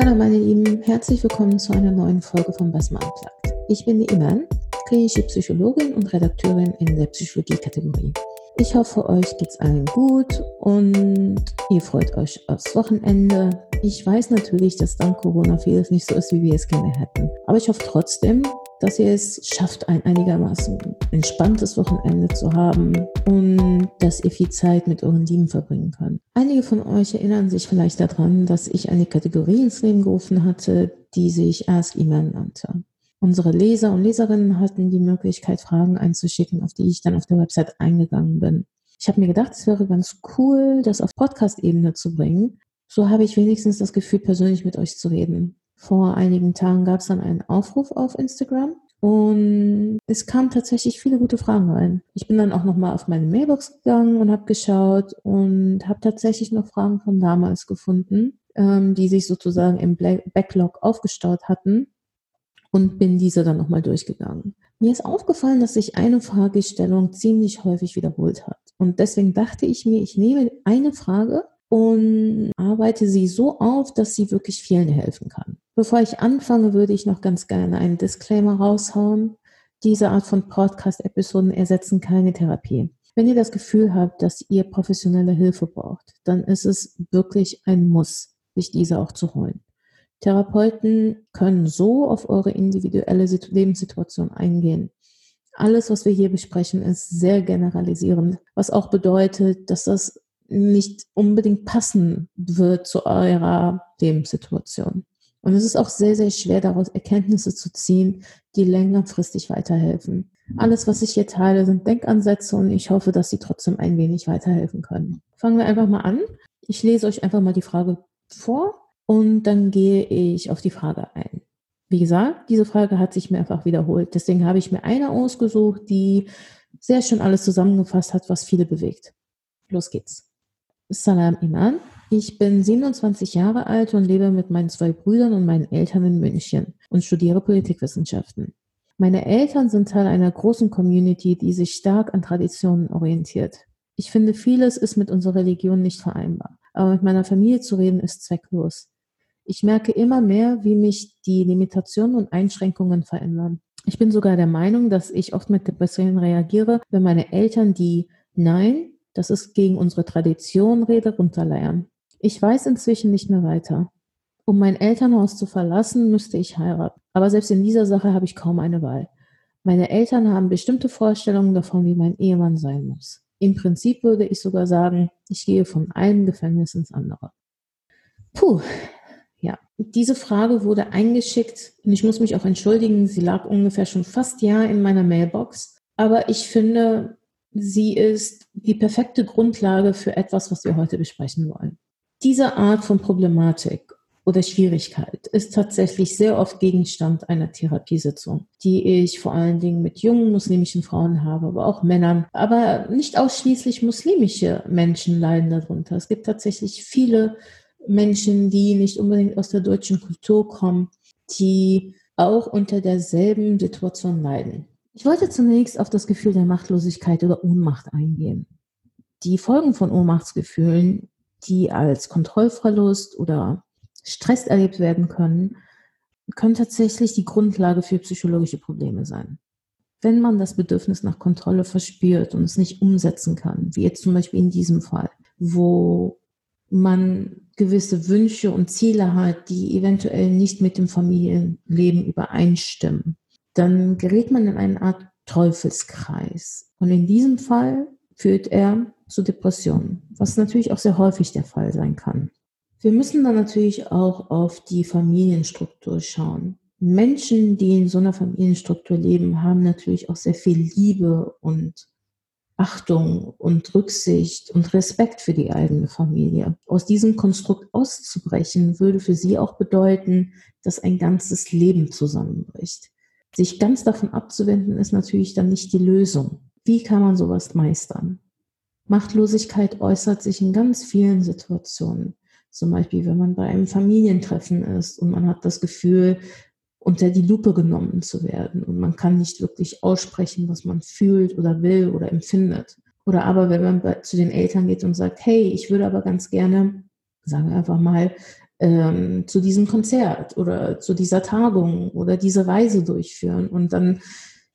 Salam meine Lieben, herzlich willkommen zu einer neuen Folge von Basma Unplugged. Ich bin die Iman, klinische Psychologin und Redakteurin in der Psychologie-Kategorie. Ich hoffe, euch geht's allen gut und ihr freut euch aufs Wochenende. Ich weiß natürlich, dass dank Corona vieles nicht so ist, wie wir es gerne hätten. Aber ich hoffe trotzdem, dass ihr es schafft, ein einigermaßen entspanntes Wochenende zu haben und dass ihr viel Zeit mit euren Lieben verbringen könnt. Einige von euch erinnern sich vielleicht daran, dass ich eine Kategorie ins Leben gerufen hatte, die sich Ask Iman nannte. Unsere Leser und Leserinnen hatten die Möglichkeit, Fragen einzuschicken, auf die ich dann auf der Website eingegangen bin. Ich habe mir gedacht, es wäre ganz cool, das auf Podcast-Ebene zu bringen. So habe ich wenigstens das Gefühl, persönlich mit euch zu reden. Vor einigen Tagen gab es dann einen Aufruf auf Instagram und es kamen tatsächlich viele gute Fragen rein. Ich bin dann auch nochmal auf meine Mailbox gegangen und habe geschaut und habe tatsächlich noch Fragen von damals gefunden, ähm, die sich sozusagen im Backlog aufgestaut hatten und bin diese dann nochmal durchgegangen. Mir ist aufgefallen, dass sich eine Fragestellung ziemlich häufig wiederholt hat. Und deswegen dachte ich mir, ich nehme eine Frage und arbeite sie so auf, dass sie wirklich vielen helfen kann. Bevor ich anfange, würde ich noch ganz gerne einen Disclaimer raushauen. Diese Art von Podcast-Episoden ersetzen keine Therapie. Wenn ihr das Gefühl habt, dass ihr professionelle Hilfe braucht, dann ist es wirklich ein Muss, sich diese auch zu holen. Therapeuten können so auf eure individuelle Lebenssituation eingehen. Alles, was wir hier besprechen, ist sehr generalisierend, was auch bedeutet, dass das nicht unbedingt passen wird zu eurer Lebenssituation. Und es ist auch sehr, sehr schwer, daraus Erkenntnisse zu ziehen, die längerfristig weiterhelfen. Alles, was ich hier teile, sind Denkansätze und ich hoffe, dass sie trotzdem ein wenig weiterhelfen können. Fangen wir einfach mal an. Ich lese euch einfach mal die Frage vor und dann gehe ich auf die Frage ein. Wie gesagt, diese Frage hat sich mehrfach wiederholt. Deswegen habe ich mir eine ausgesucht, die sehr schön alles zusammengefasst hat, was viele bewegt. Los geht's. Salam Iman. Ich bin 27 Jahre alt und lebe mit meinen zwei Brüdern und meinen Eltern in München und studiere Politikwissenschaften. Meine Eltern sind Teil einer großen Community, die sich stark an Traditionen orientiert. Ich finde, vieles ist mit unserer Religion nicht vereinbar. Aber mit meiner Familie zu reden ist zwecklos. Ich merke immer mehr, wie mich die Limitationen und Einschränkungen verändern. Ich bin sogar der Meinung, dass ich oft mit Depressionen reagiere, wenn meine Eltern die Nein das ist gegen unsere Tradition, Rede runterleiern. Ich weiß inzwischen nicht mehr weiter. Um mein Elternhaus zu verlassen, müsste ich heiraten. Aber selbst in dieser Sache habe ich kaum eine Wahl. Meine Eltern haben bestimmte Vorstellungen davon, wie mein Ehemann sein muss. Im Prinzip würde ich sogar sagen, ich gehe von einem Gefängnis ins andere. Puh, ja. Diese Frage wurde eingeschickt und ich muss mich auch entschuldigen, sie lag ungefähr schon fast Jahr in meiner Mailbox. Aber ich finde, Sie ist die perfekte Grundlage für etwas, was wir heute besprechen wollen. Diese Art von Problematik oder Schwierigkeit ist tatsächlich sehr oft Gegenstand einer Therapiesitzung, die ich vor allen Dingen mit jungen muslimischen Frauen habe, aber auch Männern. Aber nicht ausschließlich muslimische Menschen leiden darunter. Es gibt tatsächlich viele Menschen, die nicht unbedingt aus der deutschen Kultur kommen, die auch unter derselben Situation leiden. Ich wollte zunächst auf das Gefühl der Machtlosigkeit oder Ohnmacht eingehen. Die Folgen von Ohnmachtsgefühlen, die als Kontrollverlust oder Stress erlebt werden können, können tatsächlich die Grundlage für psychologische Probleme sein. Wenn man das Bedürfnis nach Kontrolle verspürt und es nicht umsetzen kann, wie jetzt zum Beispiel in diesem Fall, wo man gewisse Wünsche und Ziele hat, die eventuell nicht mit dem Familienleben übereinstimmen, dann gerät man in eine Art Teufelskreis. Und in diesem Fall führt er zu Depressionen, was natürlich auch sehr häufig der Fall sein kann. Wir müssen dann natürlich auch auf die Familienstruktur schauen. Menschen, die in so einer Familienstruktur leben, haben natürlich auch sehr viel Liebe und Achtung und Rücksicht und Respekt für die eigene Familie. Aus diesem Konstrukt auszubrechen, würde für sie auch bedeuten, dass ein ganzes Leben zusammenbricht. Sich ganz davon abzuwenden, ist natürlich dann nicht die Lösung. Wie kann man sowas meistern? Machtlosigkeit äußert sich in ganz vielen Situationen. Zum Beispiel, wenn man bei einem Familientreffen ist und man hat das Gefühl, unter die Lupe genommen zu werden und man kann nicht wirklich aussprechen, was man fühlt oder will oder empfindet. Oder aber, wenn man zu den Eltern geht und sagt, hey, ich würde aber ganz gerne, sagen wir einfach mal, ähm, zu diesem Konzert oder zu dieser Tagung oder diese Reise durchführen. Und dann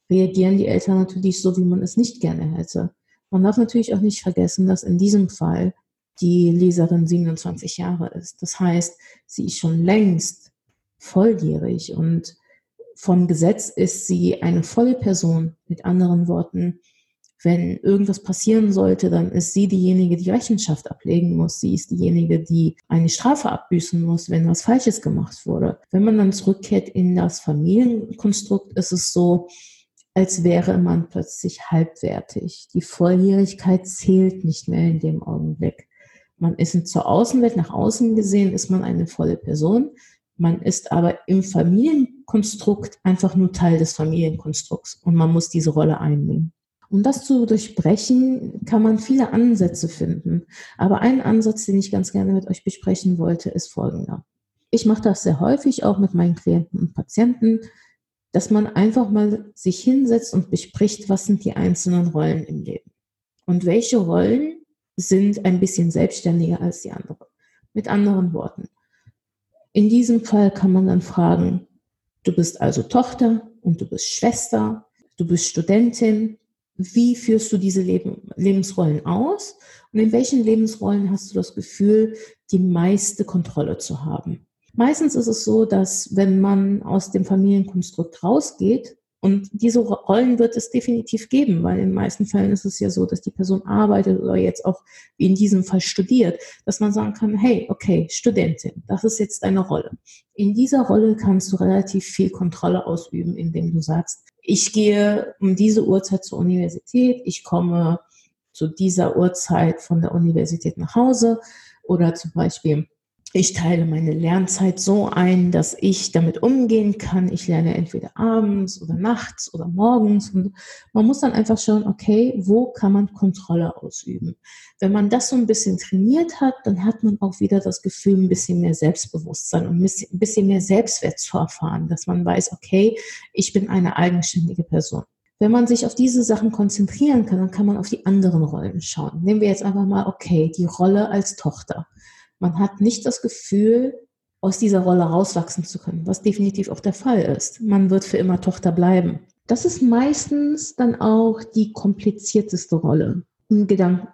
reagieren die Eltern natürlich so, wie man es nicht gerne hätte. Man darf natürlich auch nicht vergessen, dass in diesem Fall die Leserin 27 Jahre ist. Das heißt, sie ist schon längst volljährig und vom Gesetz ist sie eine volle Person. Mit anderen Worten, wenn irgendwas passieren sollte, dann ist sie diejenige, die Rechenschaft ablegen muss. Sie ist diejenige, die eine Strafe abbüßen muss, wenn was Falsches gemacht wurde. Wenn man dann zurückkehrt in das Familienkonstrukt, ist es so, als wäre man plötzlich halbwertig. Die Volljährigkeit zählt nicht mehr in dem Augenblick. Man ist zur Außenwelt, nach außen gesehen, ist man eine volle Person. Man ist aber im Familienkonstrukt einfach nur Teil des Familienkonstrukts und man muss diese Rolle einnehmen. Um das zu durchbrechen, kann man viele Ansätze finden. Aber ein Ansatz, den ich ganz gerne mit euch besprechen wollte, ist folgender. Ich mache das sehr häufig, auch mit meinen Klienten und Patienten, dass man einfach mal sich hinsetzt und bespricht, was sind die einzelnen Rollen im Leben. Und welche Rollen sind ein bisschen selbstständiger als die anderen. Mit anderen Worten. In diesem Fall kann man dann fragen, du bist also Tochter und du bist Schwester, du bist Studentin, wie führst du diese Leben, Lebensrollen aus und in welchen Lebensrollen hast du das Gefühl, die meiste Kontrolle zu haben. Meistens ist es so, dass wenn man aus dem Familienkonstrukt rausgeht, und diese Rollen wird es definitiv geben, weil in den meisten Fällen ist es ja so, dass die Person arbeitet oder jetzt auch wie in diesem Fall studiert, dass man sagen kann, hey, okay, Studentin, das ist jetzt deine Rolle. In dieser Rolle kannst du relativ viel Kontrolle ausüben, indem du sagst, ich gehe um diese Uhrzeit zur Universität, ich komme zu dieser Uhrzeit von der Universität nach Hause oder zum Beispiel ich teile meine Lernzeit so ein, dass ich damit umgehen kann. Ich lerne entweder abends oder nachts oder morgens. Und man muss dann einfach schauen, okay, wo kann man Kontrolle ausüben? Wenn man das so ein bisschen trainiert hat, dann hat man auch wieder das Gefühl, ein bisschen mehr Selbstbewusstsein und ein bisschen mehr Selbstwert zu erfahren, dass man weiß, okay, ich bin eine eigenständige Person. Wenn man sich auf diese Sachen konzentrieren kann, dann kann man auf die anderen Rollen schauen. Nehmen wir jetzt einfach mal, okay, die Rolle als Tochter. Man hat nicht das Gefühl, aus dieser Rolle rauswachsen zu können, was definitiv auch der Fall ist. Man wird für immer Tochter bleiben. Das ist meistens dann auch die komplizierteste Rolle im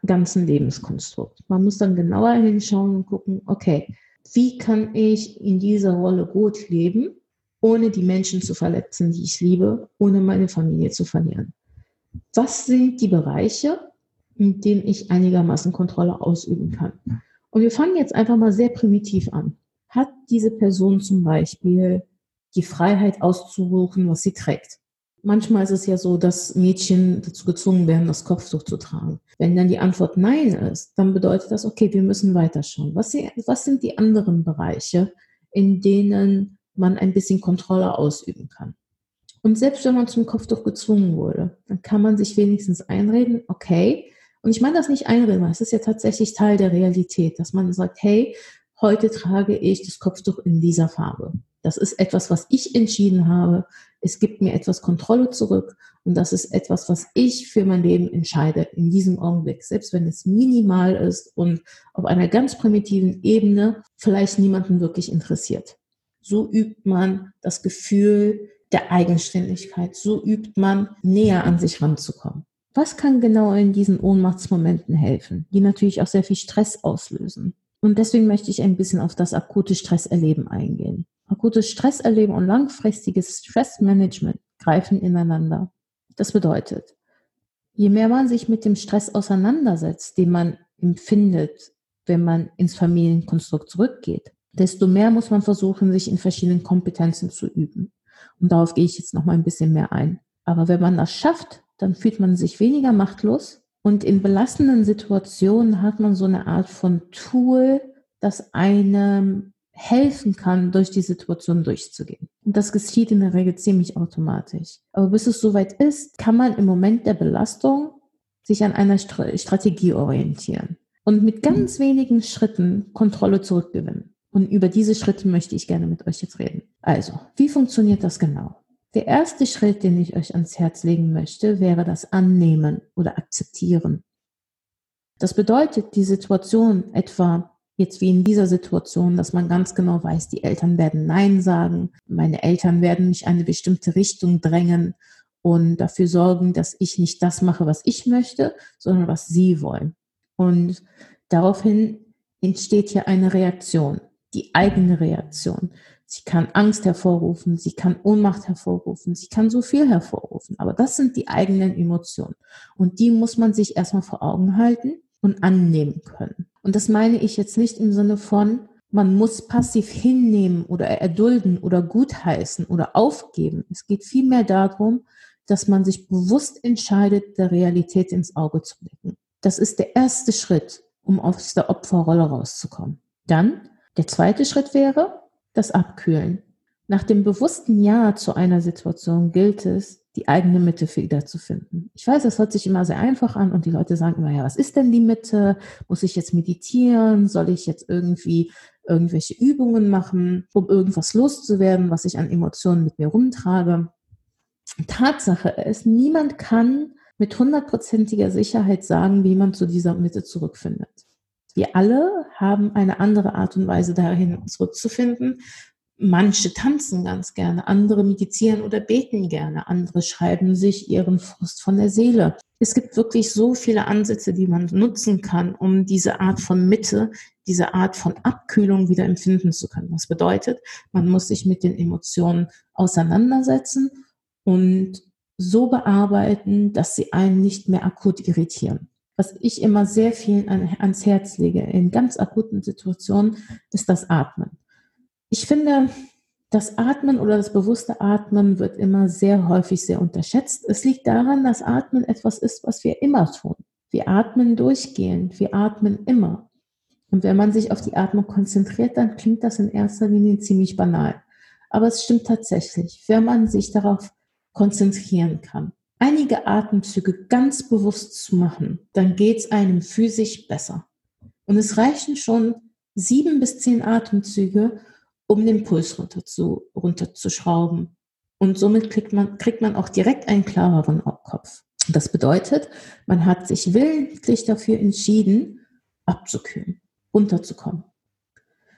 ganzen Lebenskonstrukt. Man muss dann genauer hinschauen und gucken, okay, wie kann ich in dieser Rolle gut leben, ohne die Menschen zu verletzen, die ich liebe, ohne meine Familie zu verlieren? Was sind die Bereiche, in denen ich einigermaßen Kontrolle ausüben kann? Und wir fangen jetzt einfach mal sehr primitiv an. Hat diese Person zum Beispiel die Freiheit auszusuchen, was sie trägt? Manchmal ist es ja so, dass Mädchen dazu gezwungen werden, das Kopftuch zu tragen. Wenn dann die Antwort Nein ist, dann bedeutet das, okay, wir müssen weiterschauen. Was, was sind die anderen Bereiche, in denen man ein bisschen Kontrolle ausüben kann? Und selbst wenn man zum Kopftuch gezwungen wurde, dann kann man sich wenigstens einreden, okay, und ich meine das nicht einreden, es ist ja tatsächlich Teil der Realität, dass man sagt, hey, heute trage ich das Kopftuch in dieser Farbe. Das ist etwas, was ich entschieden habe. Es gibt mir etwas Kontrolle zurück und das ist etwas, was ich für mein Leben entscheide in diesem Augenblick, selbst wenn es minimal ist und auf einer ganz primitiven Ebene vielleicht niemanden wirklich interessiert. So übt man das Gefühl der Eigenständigkeit. So übt man näher an sich ranzukommen. Was kann genau in diesen Ohnmachtsmomenten helfen, die natürlich auch sehr viel Stress auslösen? Und deswegen möchte ich ein bisschen auf das akute Stresserleben eingehen. Akutes Stresserleben und langfristiges Stressmanagement greifen ineinander. Das bedeutet, je mehr man sich mit dem Stress auseinandersetzt, den man empfindet, wenn man ins Familienkonstrukt zurückgeht, desto mehr muss man versuchen, sich in verschiedenen Kompetenzen zu üben. Und darauf gehe ich jetzt noch mal ein bisschen mehr ein. Aber wenn man das schafft, dann fühlt man sich weniger machtlos und in belastenden Situationen hat man so eine Art von Tool, das einem helfen kann, durch die Situation durchzugehen. Und das geschieht in der Regel ziemlich automatisch. Aber bis es soweit ist, kann man im Moment der Belastung sich an einer Strategie orientieren und mit ganz wenigen Schritten Kontrolle zurückgewinnen. Und über diese Schritte möchte ich gerne mit euch jetzt reden. Also, wie funktioniert das genau? Der erste Schritt, den ich euch ans Herz legen möchte, wäre das Annehmen oder Akzeptieren. Das bedeutet, die Situation etwa Jetzt wie in dieser Situation, dass man ganz genau weiß, die Eltern werden Nein sagen, meine Eltern werden mich eine bestimmte Richtung drängen und dafür sorgen, dass ich nicht das mache, was ich möchte, sondern was sie wollen. Und daraufhin entsteht hier eine Reaktion, die eigene Reaktion. Sie kann Angst hervorrufen, sie kann Ohnmacht hervorrufen, sie kann so viel hervorrufen. Aber das sind die eigenen Emotionen. Und die muss man sich erstmal vor Augen halten und annehmen können. Und das meine ich jetzt nicht im Sinne von, man muss passiv hinnehmen oder erdulden oder gutheißen oder aufgeben. Es geht vielmehr darum, dass man sich bewusst entscheidet, der Realität ins Auge zu blicken. Das ist der erste Schritt, um aus der Opferrolle rauszukommen. Dann, der zweite Schritt wäre, das Abkühlen. Nach dem bewussten Ja zu einer Situation gilt es, die eigene Mitte wiederzufinden. Ich weiß, das hört sich immer sehr einfach an und die Leute sagen immer, ja, was ist denn die Mitte? Muss ich jetzt meditieren? Soll ich jetzt irgendwie irgendwelche Übungen machen, um irgendwas loszuwerden, was ich an Emotionen mit mir rumtrage? Tatsache ist, niemand kann mit hundertprozentiger Sicherheit sagen, wie man zu dieser Mitte zurückfindet. Wir alle haben eine andere Art und Weise dahin zurückzufinden. Manche tanzen ganz gerne, andere meditieren oder beten gerne, andere schreiben sich ihren Frust von der Seele. Es gibt wirklich so viele Ansätze, die man nutzen kann, um diese Art von Mitte, diese Art von Abkühlung wieder empfinden zu können. Das bedeutet, man muss sich mit den Emotionen auseinandersetzen und so bearbeiten, dass sie einen nicht mehr akut irritieren was ich immer sehr vielen an, ans Herz lege in ganz akuten Situationen, ist das Atmen. Ich finde, das Atmen oder das bewusste Atmen wird immer sehr häufig sehr unterschätzt. Es liegt daran, dass Atmen etwas ist, was wir immer tun. Wir atmen durchgehend, wir atmen immer. Und wenn man sich auf die Atmung konzentriert, dann klingt das in erster Linie ziemlich banal. Aber es stimmt tatsächlich, wenn man sich darauf konzentrieren kann einige Atemzüge ganz bewusst zu machen, dann geht es einem physisch besser. Und es reichen schon sieben bis zehn Atemzüge, um den Puls runter zu, runterzuschrauben. Und somit kriegt man, kriegt man auch direkt einen klareren Kopf. Das bedeutet, man hat sich willentlich dafür entschieden, abzukühlen, runterzukommen.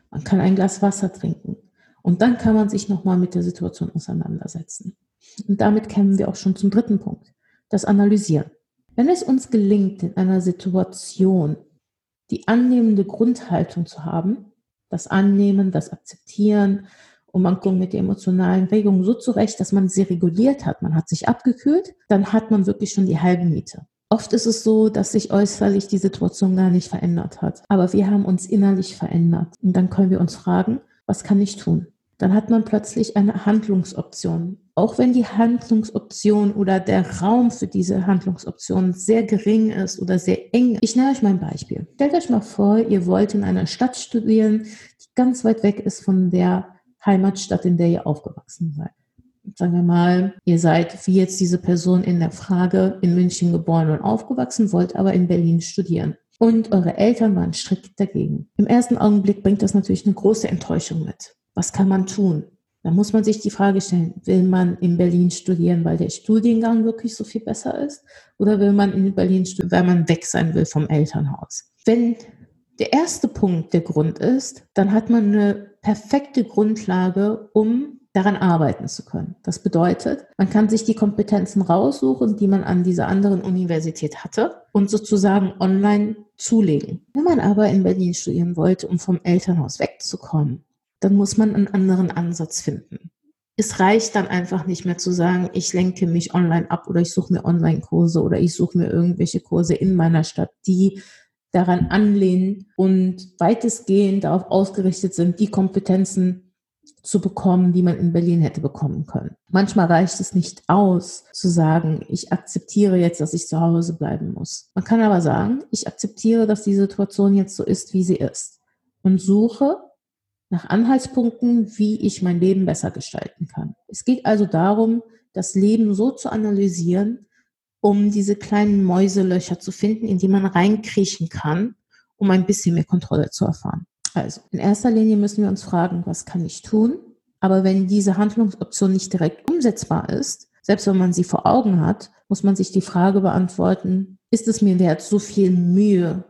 Man kann ein Glas Wasser trinken und dann kann man sich nochmal mit der Situation auseinandersetzen. Und damit kämen wir auch schon zum dritten Punkt, das Analysieren. Wenn es uns gelingt, in einer Situation die annehmende Grundhaltung zu haben, das Annehmen, das Akzeptieren und man kommt mit der emotionalen Regung so zurecht, dass man sie reguliert hat, man hat sich abgekühlt, dann hat man wirklich schon die halbe Miete. Oft ist es so, dass sich äußerlich die Situation gar nicht verändert hat, aber wir haben uns innerlich verändert. Und dann können wir uns fragen, was kann ich tun? Dann hat man plötzlich eine Handlungsoption auch wenn die Handlungsoption oder der Raum für diese Handlungsoption sehr gering ist oder sehr eng. Ich nenne euch mal ein Beispiel. Stellt euch mal vor, ihr wollt in einer Stadt studieren, die ganz weit weg ist von der Heimatstadt, in der ihr aufgewachsen seid. Sagen wir mal, ihr seid wie jetzt diese Person in der Frage in München geboren und aufgewachsen, wollt aber in Berlin studieren. Und eure Eltern waren strikt dagegen. Im ersten Augenblick bringt das natürlich eine große Enttäuschung mit. Was kann man tun? Da muss man sich die Frage stellen, will man in Berlin studieren, weil der Studiengang wirklich so viel besser ist? Oder will man in Berlin studieren, weil man weg sein will vom Elternhaus? Wenn der erste Punkt der Grund ist, dann hat man eine perfekte Grundlage, um daran arbeiten zu können. Das bedeutet, man kann sich die Kompetenzen raussuchen, die man an dieser anderen Universität hatte und sozusagen online zulegen. Wenn man aber in Berlin studieren wollte, um vom Elternhaus wegzukommen, dann muss man einen anderen Ansatz finden. Es reicht dann einfach nicht mehr zu sagen, ich lenke mich online ab oder ich suche mir Online-Kurse oder ich suche mir irgendwelche Kurse in meiner Stadt, die daran anlehnen und weitestgehend darauf ausgerichtet sind, die Kompetenzen zu bekommen, die man in Berlin hätte bekommen können. Manchmal reicht es nicht aus, zu sagen, ich akzeptiere jetzt, dass ich zu Hause bleiben muss. Man kann aber sagen, ich akzeptiere, dass die Situation jetzt so ist, wie sie ist und suche nach Anhaltspunkten, wie ich mein Leben besser gestalten kann. Es geht also darum, das Leben so zu analysieren, um diese kleinen Mäuselöcher zu finden, in die man reinkriechen kann, um ein bisschen mehr Kontrolle zu erfahren. Also, in erster Linie müssen wir uns fragen, was kann ich tun? Aber wenn diese Handlungsoption nicht direkt umsetzbar ist, selbst wenn man sie vor Augen hat, muss man sich die Frage beantworten, ist es mir wert, so viel Mühe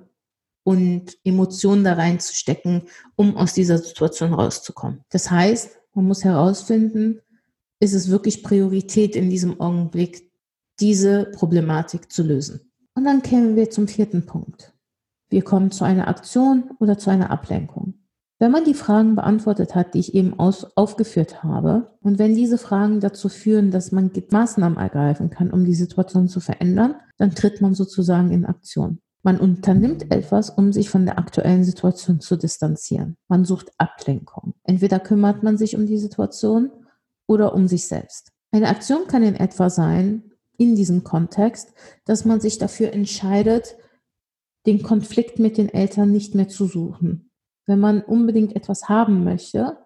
und Emotionen da reinzustecken, um aus dieser Situation rauszukommen. Das heißt, man muss herausfinden, ist es wirklich Priorität in diesem Augenblick, diese Problematik zu lösen. Und dann kämen wir zum vierten Punkt. Wir kommen zu einer Aktion oder zu einer Ablenkung. Wenn man die Fragen beantwortet hat, die ich eben aus, aufgeführt habe, und wenn diese Fragen dazu führen, dass man Maßnahmen ergreifen kann, um die Situation zu verändern, dann tritt man sozusagen in Aktion. Man unternimmt etwas, um sich von der aktuellen Situation zu distanzieren. Man sucht Ablenkung. Entweder kümmert man sich um die Situation oder um sich selbst. Eine Aktion kann in etwa sein, in diesem Kontext, dass man sich dafür entscheidet, den Konflikt mit den Eltern nicht mehr zu suchen. Wenn man unbedingt etwas haben möchte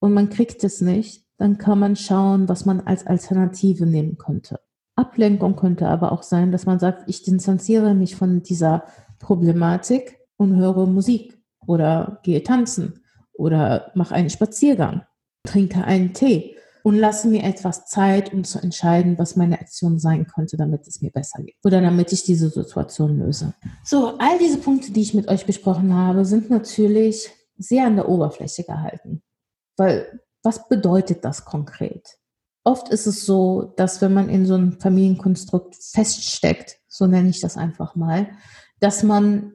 und man kriegt es nicht, dann kann man schauen, was man als Alternative nehmen könnte. Ablenkung könnte aber auch sein, dass man sagt, ich distanziere mich von dieser Problematik und höre Musik oder gehe tanzen oder mache einen Spaziergang, trinke einen Tee und lasse mir etwas Zeit, um zu entscheiden, was meine Aktion sein könnte, damit es mir besser geht oder damit ich diese Situation löse. So, all diese Punkte, die ich mit euch besprochen habe, sind natürlich sehr an der Oberfläche gehalten. Weil was bedeutet das konkret? Oft ist es so, dass wenn man in so einem Familienkonstrukt feststeckt, so nenne ich das einfach mal, dass man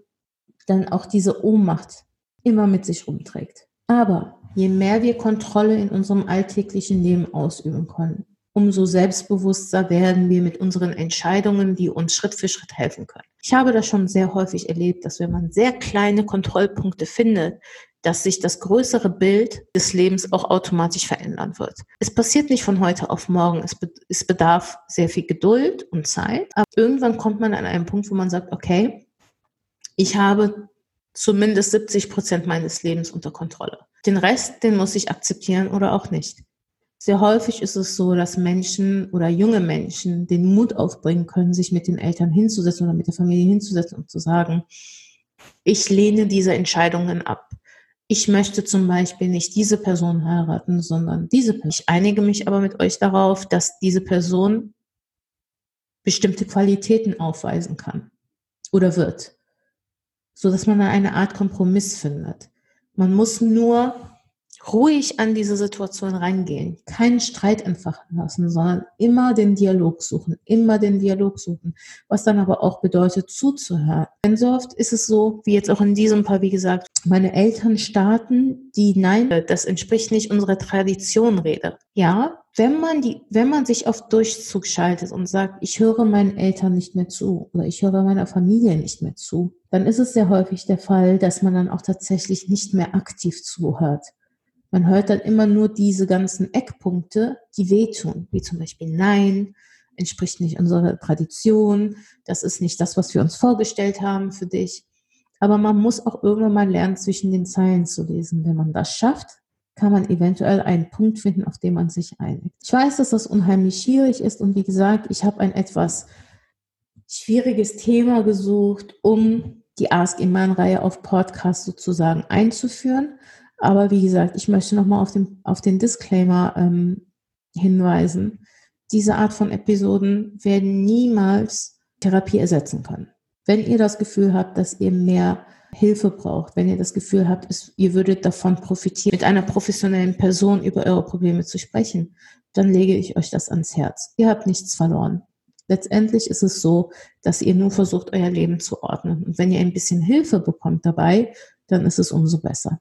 dann auch diese Ohnmacht immer mit sich rumträgt. Aber je mehr wir Kontrolle in unserem alltäglichen Leben ausüben können, umso selbstbewusster werden wir mit unseren Entscheidungen, die uns Schritt für Schritt helfen können. Ich habe das schon sehr häufig erlebt, dass wenn man sehr kleine Kontrollpunkte findet, dass sich das größere Bild des Lebens auch automatisch verändern wird. Es passiert nicht von heute auf morgen. Es, be es bedarf sehr viel Geduld und Zeit. Aber irgendwann kommt man an einen Punkt, wo man sagt, okay, ich habe zumindest 70 Prozent meines Lebens unter Kontrolle. Den Rest, den muss ich akzeptieren oder auch nicht. Sehr häufig ist es so, dass Menschen oder junge Menschen den Mut aufbringen können, sich mit den Eltern hinzusetzen oder mit der Familie hinzusetzen und zu sagen, ich lehne diese Entscheidungen ab. Ich möchte zum Beispiel nicht diese Person heiraten, sondern diese Person. Ich einige mich aber mit euch darauf, dass diese Person bestimmte Qualitäten aufweisen kann oder wird, so dass man eine Art Kompromiss findet. Man muss nur ruhig an diese Situation reingehen, keinen Streit entfachen lassen, sondern immer den Dialog suchen, immer den Dialog suchen, was dann aber auch bedeutet zuzuhören. Denn so oft ist es so, wie jetzt auch in diesem Fall, wie gesagt, meine Eltern starten, die nein, das entspricht nicht unserer Tradition rede. Ja, wenn man die, wenn man sich auf Durchzug schaltet und sagt, ich höre meinen Eltern nicht mehr zu oder ich höre meiner Familie nicht mehr zu, dann ist es sehr häufig der Fall, dass man dann auch tatsächlich nicht mehr aktiv zuhört. Man hört dann immer nur diese ganzen Eckpunkte, die wehtun, wie zum Beispiel Nein, entspricht nicht unserer Tradition, das ist nicht das, was wir uns vorgestellt haben für dich. Aber man muss auch irgendwann mal lernen, zwischen den Zeilen zu lesen. Wenn man das schafft, kann man eventuell einen Punkt finden, auf den man sich einigt. Ich weiß, dass das unheimlich schwierig ist und wie gesagt, ich habe ein etwas schwieriges Thema gesucht, um die Ask Iman-Reihe auf Podcast sozusagen einzuführen. Aber wie gesagt, ich möchte nochmal auf den, auf den Disclaimer ähm, hinweisen. Diese Art von Episoden werden niemals Therapie ersetzen können. Wenn ihr das Gefühl habt, dass ihr mehr Hilfe braucht, wenn ihr das Gefühl habt, es, ihr würdet davon profitieren, mit einer professionellen Person über eure Probleme zu sprechen, dann lege ich euch das ans Herz. Ihr habt nichts verloren. Letztendlich ist es so, dass ihr nur versucht, euer Leben zu ordnen. Und wenn ihr ein bisschen Hilfe bekommt dabei, dann ist es umso besser.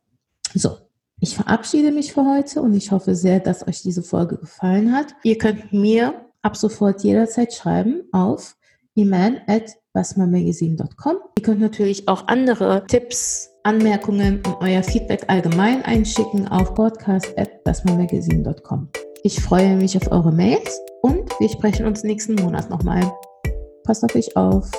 So, ich verabschiede mich für heute und ich hoffe sehr, dass euch diese Folge gefallen hat. Ihr könnt mir ab sofort jederzeit schreiben auf iman at basmamagazine.com. Ihr könnt natürlich auch andere Tipps, Anmerkungen und euer Feedback allgemein einschicken auf podcast at basmamagazine.com. Ich freue mich auf eure Mails und wir sprechen uns nächsten Monat nochmal. Passt auf euch auf.